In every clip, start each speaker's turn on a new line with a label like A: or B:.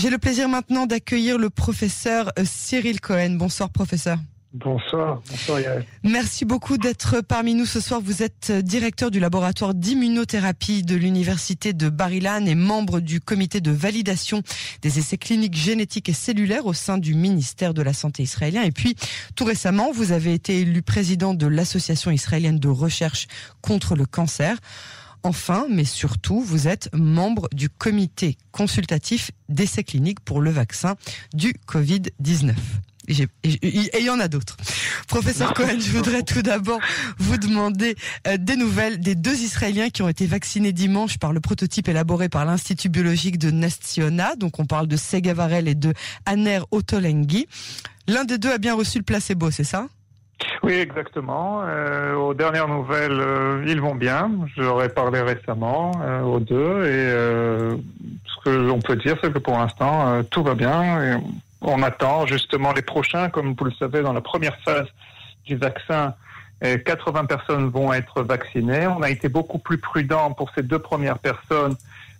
A: J'ai le plaisir maintenant d'accueillir le professeur euh, Cyril Cohen. Bonsoir professeur.
B: Bonsoir, bonsoir Yael.
A: Merci beaucoup d'être parmi nous ce soir. Vous êtes euh, directeur du laboratoire d'immunothérapie de l'université de Bar-Ilan et membre du comité de validation des essais cliniques génétiques et cellulaires au sein du ministère de la Santé israélien. Et puis, tout récemment, vous avez été élu président de l'association israélienne de recherche contre le cancer. Enfin, mais surtout, vous êtes membre du comité consultatif d'essais cliniques pour le vaccin du Covid-19. Et il y en a d'autres. Professeur Cohen, je voudrais tout d'abord vous demander euh, des nouvelles des deux Israéliens qui ont été vaccinés dimanche par le prototype élaboré par l'Institut biologique de Nestiona. Donc on parle de Segavarel et de Aner Otolenghi. L'un des deux a bien reçu le placebo, c'est ça?
B: Oui, exactement. Euh, aux dernières nouvelles, euh, ils vont bien. Ai parlé récemment euh, aux deux et euh, ce que l'on peut dire, c'est que pour l'instant, euh, tout va bien. Et on attend justement les prochains, comme vous le savez, dans la première phase du vaccin. 80 personnes vont être vaccinées. On a été beaucoup plus prudent pour ces deux premières personnes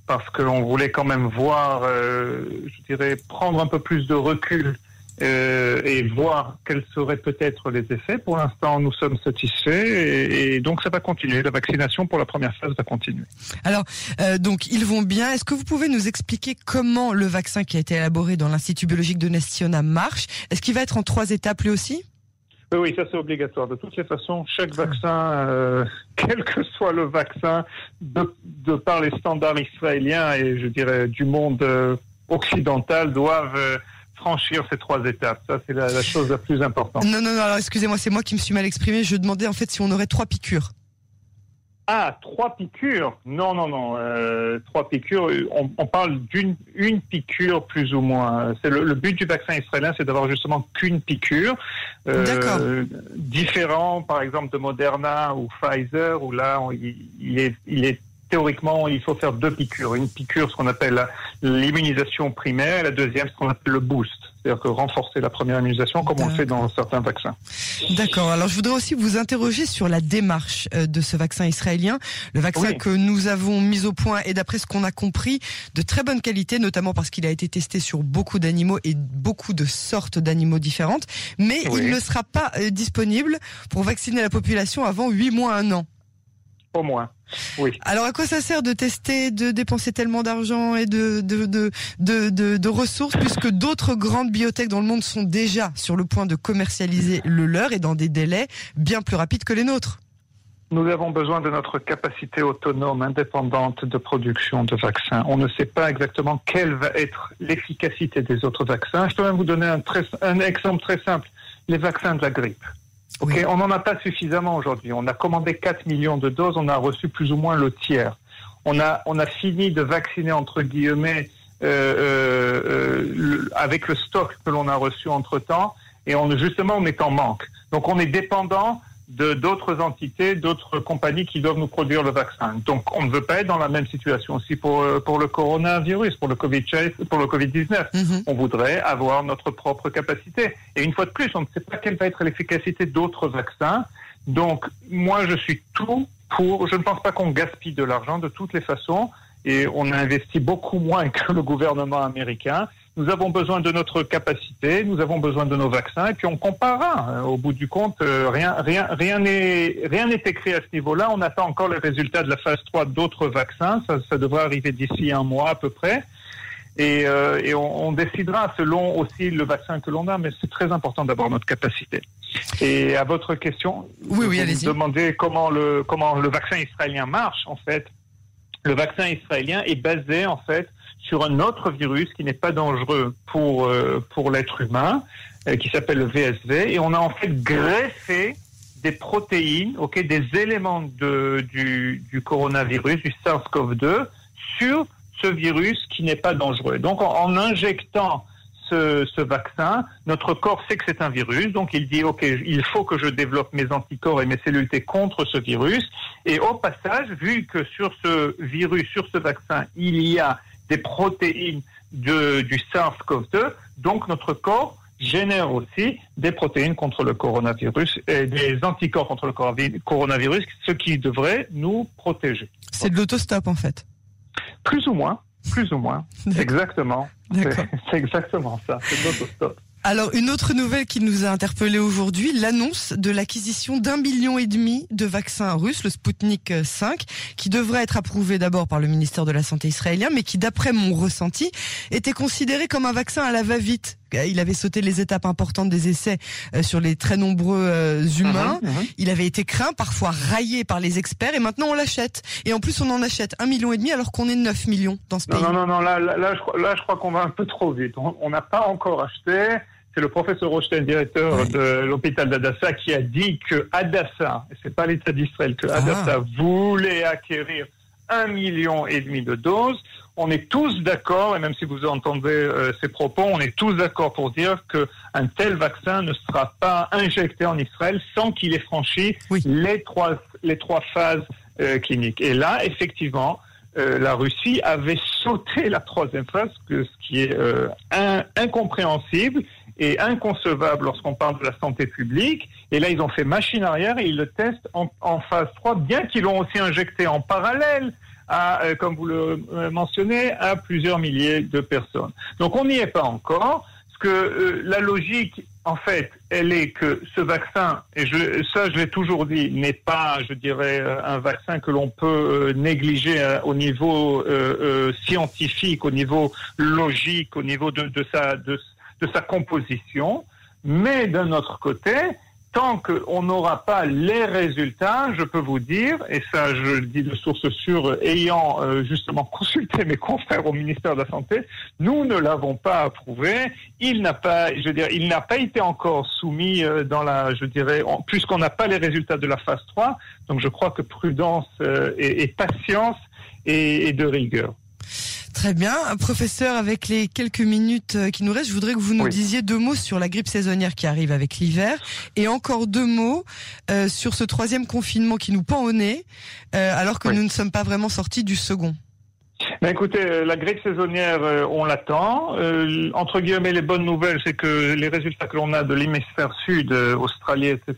B: parce qu'on voulait quand même voir, je dirais, prendre un peu plus de recul euh, et voir quels seraient peut-être les effets. Pour l'instant, nous sommes satisfaits et, et, donc ça va continuer. La vaccination pour la première phase va continuer.
A: Alors, euh, donc ils vont bien. Est-ce que vous pouvez nous expliquer comment le vaccin qui a été élaboré dans l'Institut biologique de Nestiona marche? Est-ce qu'il va être en trois étapes lui aussi?
B: Oui, oui, ça c'est obligatoire. De toutes les façons, chaque vaccin, euh, quel que soit le vaccin, de, de, par les standards israéliens et je dirais du monde occidental, doivent franchir ces trois étapes. Ça, c'est la, la, chose la plus importante.
A: Non, non, non, alors excusez-moi, c'est moi qui me suis mal exprimé. Je demandais en fait si on aurait trois piqûres.
B: Ah, trois piqûres? Non, non, non. Euh, trois piqûres, on, on parle d'une une piqûre plus ou moins. C'est le, le, but du vaccin israélien, c'est d'avoir justement qu'une piqûre.
A: Euh,
B: différent, par exemple, de Moderna ou Pfizer, où là, on, il, il, est, il est théoriquement, il faut faire deux piqûres. Une piqûre, ce qu'on appelle l'immunisation primaire, et la deuxième, ce qu'on appelle le boost. C'est-à-dire que renforcer la première immunisation comme on le fait dans certains vaccins.
A: D'accord. Alors je voudrais aussi vous interroger sur la démarche de ce vaccin israélien. Le vaccin oui. que nous avons mis au point est d'après ce qu'on a compris de très bonne qualité, notamment parce qu'il a été testé sur beaucoup d'animaux et beaucoup de sortes d'animaux différentes. Mais oui. il ne sera pas disponible pour vacciner la population avant huit mois, un an.
B: Au moins. Oui.
A: Alors à quoi ça sert de tester, de dépenser tellement d'argent et de, de, de, de, de, de ressources puisque d'autres grandes biotech dans le monde sont déjà sur le point de commercialiser le leur et dans des délais bien plus rapides que les nôtres?
B: Nous avons besoin de notre capacité autonome, indépendante de production de vaccins. On ne sait pas exactement quelle va être l'efficacité des autres vaccins. Je peux même vous donner un, très, un exemple très simple. Les vaccins de la grippe. Ok, on n'en a pas suffisamment aujourd'hui. On a commandé 4 millions de doses, on a reçu plus ou moins le tiers. On a, on a fini de vacciner entre guillemets euh, euh, le, avec le stock que l'on a reçu entre temps, et on justement on est en manque. Donc on est dépendant de d'autres entités, d'autres compagnies qui doivent nous produire le vaccin. Donc on ne veut pas être dans la même situation aussi pour pour le coronavirus, pour le Covid pour le Covid 19. Mm -hmm. On voudrait avoir notre propre capacité. Et une fois de plus, on ne sait pas quelle va être l'efficacité d'autres vaccins. Donc moi je suis tout pour. Je ne pense pas qu'on gaspille de l'argent de toutes les façons. Et on a investi beaucoup moins que le gouvernement américain. Nous avons besoin de notre capacité, nous avons besoin de nos vaccins, et puis on comparera. Au bout du compte, euh, rien, rien, rien n'est, rien n'est écrit à ce niveau-là. On attend encore les résultats de la phase 3 d'autres vaccins. Ça, ça devrait arriver d'ici un mois à peu près. Et, euh, et on, on, décidera selon aussi le vaccin que l'on a, mais c'est très important d'avoir notre capacité. Et à votre question,
A: oui, oui,
B: vous demandez comment le, comment le vaccin israélien marche. En fait, le vaccin israélien est basé en fait sur un autre virus qui n'est pas dangereux pour, euh, pour l'être humain, euh, qui s'appelle le VSV, et on a en fait greffé des protéines, ok, des éléments de, du, coronavirus, du SARS-CoV-2, sur ce virus qui n'est pas dangereux. Donc en, en injectant ce, ce, vaccin, notre corps sait que c'est un virus, donc il dit ok, il faut que je développe mes anticorps et mes cellules T contre ce virus. Et au passage, vu que sur ce virus, sur ce vaccin, il y a des protéines de, du SARS-CoV-2, donc notre corps génère aussi des protéines contre le coronavirus et des anticorps contre le coronavirus, ce qui devrait nous protéger.
A: C'est de l'autostop en fait.
B: Plus ou moins. Plus ou moins. Exactement. C'est exactement ça. C'est l'autostop.
A: Alors, une autre nouvelle qui nous a interpellé aujourd'hui, l'annonce de l'acquisition d'un million et demi de vaccins russes, le Sputnik 5, qui devrait être approuvé d'abord par le ministère de la Santé israélien, mais qui, d'après mon ressenti, était considéré comme un vaccin à la va-vite. Il avait sauté les étapes importantes des essais euh, sur les très nombreux euh, humains. Uh-huh, uh-huh. Il avait été craint, parfois raillé par les experts, et maintenant on l'achète. Et en plus, on en achète un million et demi alors qu'on est 9 millions dans ce pays.
B: Non, non, non, là, là, je, là je crois qu'on va un peu trop vite. On n'a pas encore acheté c'est le professeur Rochstein, directeur de l'hôpital d'Adassa, qui a dit que Adassa, et c'est pas l'État d'Israël, que Adassa ah. voulait acquérir un million et demi de doses. On est tous d'accord, et même si vous entendez euh, ces propos, on est tous d'accord pour dire qu'un tel vaccin ne sera pas injecté en Israël sans qu'il ait franchi les trois les trois phases euh, cliniques. Et là, effectivement, euh, la Russie avait sauté la troisième phase, ce qui est incompréhensible est inconcevable lorsqu'on parle de la santé publique. Et là, ils ont fait machine arrière et ils le testent en, phase 3, bien qu'ils l'ont aussi injecté en parallèle. À, euh, comme vous le euh, mentionnez, à plusieurs milliers de personnes. Donc on n'y est pas encore. Que euh, la logique, en fait, elle est que ce vaccin, et je, ça je l'ai toujours dit, n'est pas, je dirais, un vaccin que l'on peut négliger au niveau scientifique, au niveau logique, au niveau de, de sa, de sa composition, mais d'un autre côté, tant qu'on n'aura pas les résultats, je peux vous dire, et ça je le dis de source sûre, ayant euh, justement consulté mes confrères au ministère de la Santé, nous ne l'avons pas approuvé. Il n'a pas, je veux dire, il n'a pas été encore soumis euh, dans la, je dirais, puisqu'on n'a pas les résultats de la phase 3. Donc je crois que prudence euh, et, patience et de rigueur.
A: Très bien. Professeur, avec les quelques minutes euh, qui nous restent, je voudrais que vous nous disiez deux mots sur la grippe saisonnière qui arrive avec l'hiver et encore deux mots euh, sur ce troisième confinement qui nous pend au nez euh, alors que nous ne sommes pas vraiment sortis du second.
B: Ben écoutez, euh, la grippe saisonnière, euh, on l'attend. Euh, entre guillemets, les bonnes nouvelles, c'est que les résultats que l'on a de l'hémisphère sud, Australie, etc.,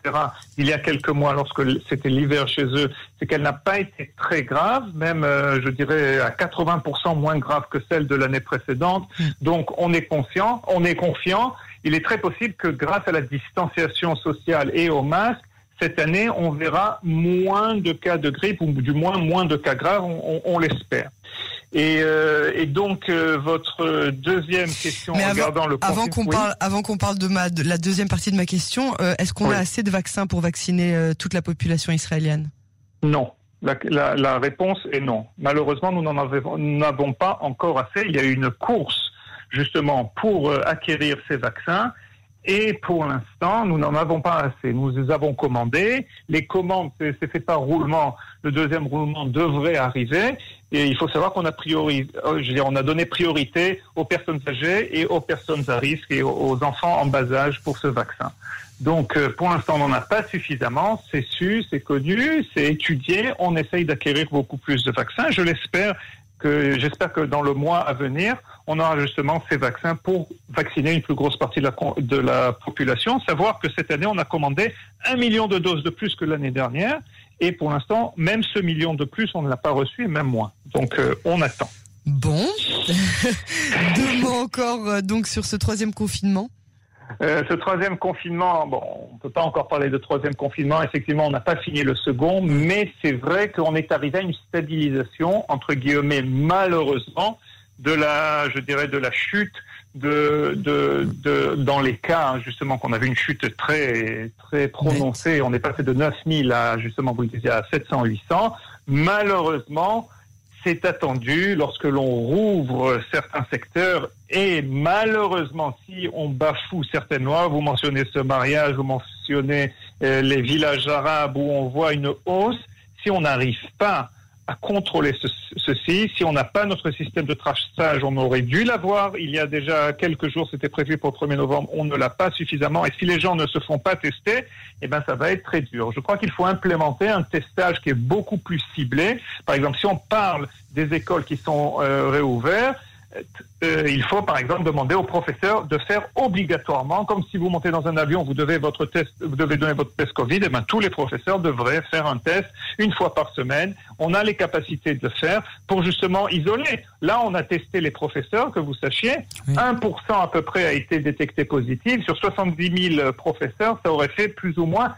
B: il y a quelques mois, lorsque c'était l'hiver chez eux, c'est qu'elle n'a pas été très grave, même, je dirais, à 80% moins grave que celle de l'année précédente. Hmm. Donc, on est conscient, on est confiant. Il est très possible que grâce à la distanciation sociale et au masque, cette année, on verra moins de cas de grippe, ou du moins moins de cas graves, on l'espère. Et, euh, et, donc euh, votre deuxième question
A: Mais regardant le avant qu'on parle avant qu'on parle de ma de la deuxième partie de ma question, euh, est-ce qu'on a assez de vaccins pour vacciner toute la population israélienne?
B: Non. La, la, la, réponse est non. Malheureusement, nous n'en avons pas encore assez. Il y a une course justement pour acquérir ces vaccins. Et pour l'instant, nous n'en avons pas assez. Nous les avons commandés. Les commandes, c'est fait par roulement. Le deuxième roulement devrait arriver. Et il faut savoir qu'on a priori, euh, je veux dire, on a donné priorité aux personnes âgées et aux personnes à risque et aux enfants en bas âge pour ce vaccin. Donc, euh, pour l'instant, on n'en a pas suffisamment. C'est su, c'est connu, c'est étudié. On essaye d'acquérir beaucoup plus de vaccins. Je l'espère j'espère que dans le mois à venir, on aura justement ces vaccins pour vacciner une plus grosse partie de la, de la population. Savoir que cette année, on a commandé un million de doses de plus que l'année dernière. Et pour l'instant, même ce million de plus, on ne l'a pas reçu, et même moins. Donc, euh, on attend.
A: Bon. Deux mots encore euh, donc sur ce troisième confinement.
B: Euh, ce troisième confinement, bon, on ne peut pas encore parler de troisième confinement. Effectivement, on n'a pas fini le second, mais c'est vrai qu'on est arrivé à une stabilisation, entre guillemets, malheureusement, de la, je dirais, de la chute de, de, de, dans les cas hein, justement qu'on avait une chute très très prononcée, on est passé de 9000 à justement vous le disiez à 700 800. Malheureusement, c'est attendu lorsque l'on rouvre certains secteurs. Et malheureusement si on bafoue certaines lois, vous mentionnez ce mariage, vous mentionnez euh, les villages arabes où on voit une hausse, si on n'arrive pas à contrôler ceci. Si on n'a pas notre système de traçage, on aurait dû l'avoir. Il y a déjà quelques jours, c'était prévu pour le 1er novembre, on ne l'a pas suffisamment. Et si les gens ne se font pas tester, eh ben, ça va être très dur. Je crois qu'il faut implémenter un testage qui est beaucoup plus ciblé. Par exemple, si on parle des écoles qui sont euh, réouvertes, euh, il faut par exemple demander au professeur de faire obligatoirement, comme si vous montez dans un avion, vous devez votre test, vous devez donner votre test Covid, et ben tous les professeurs devraient faire un test une fois par semaine. On a les capacités de le faire pour justement isoler. Là, on a testé les professeurs, que vous sachiez, 1% à peu près a été détecté positif. Sur 70 000 professeurs, ça aurait fait plus ou moins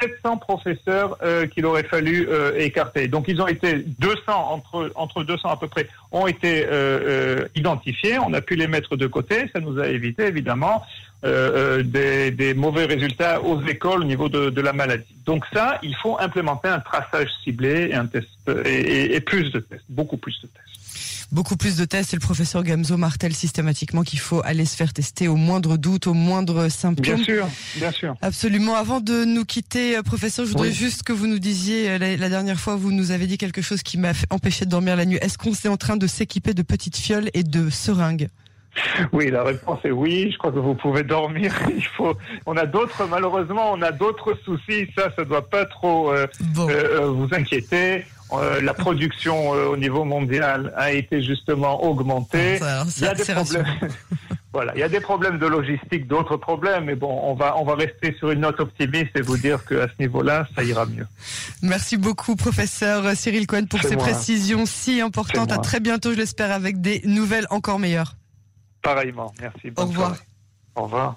B: 700 professeurs euh, qu'il aurait fallu euh, écarter. Donc ils ont été 200 entre entre 200 à peu près ont été euh, identifiés. On a pu les mettre de côté. Ça nous a évité évidemment des, des, mauvais résultats aux écoles au niveau de, de, la maladie. Donc ça, il faut implémenter un traçage ciblé et un test et plus de tests, beaucoup plus de tests
A: beaucoup plus de tests et le professeur Gamzo martèle systématiquement qu'il faut aller se faire tester au moindre doute, au moindre symptôme.
B: Bien sûr, bien sûr.
A: Absolument. Avant de nous quitter, euh, professeur, je voudrais oui. juste que vous nous disiez, euh, la, la, dernière fois, vous nous avez dit quelque chose qui m'a empêché de dormir la nuit. Est-ce qu'on est en train de s'équiper de petites fioles et de seringues?
B: Oui, la réponse est oui. Je crois que vous pouvez dormir. Il faut. On a d'autres. Malheureusement, on a d'autres soucis. Ça, ça doit pas trop euh, bon. euh, vous inquiéter. Euh, la production euh, au niveau mondial a été justement augmentée.
A: Ah, ça, il y a des
B: problèmes. voilà, il y a des problèmes de logistique, d'autres problèmes, mais bon, on va on va rester sur une note optimiste et vous dire qu'à ce niveau-là, ça ira mieux.
A: Merci beaucoup, professeur Cyril Cohen, pour ces moi. précisions si importantes. À très bientôt, je l'espère, avec des nouvelles encore meilleures.
B: Pareillement, merci.
A: Au revoir.
B: Soirée. Au revoir.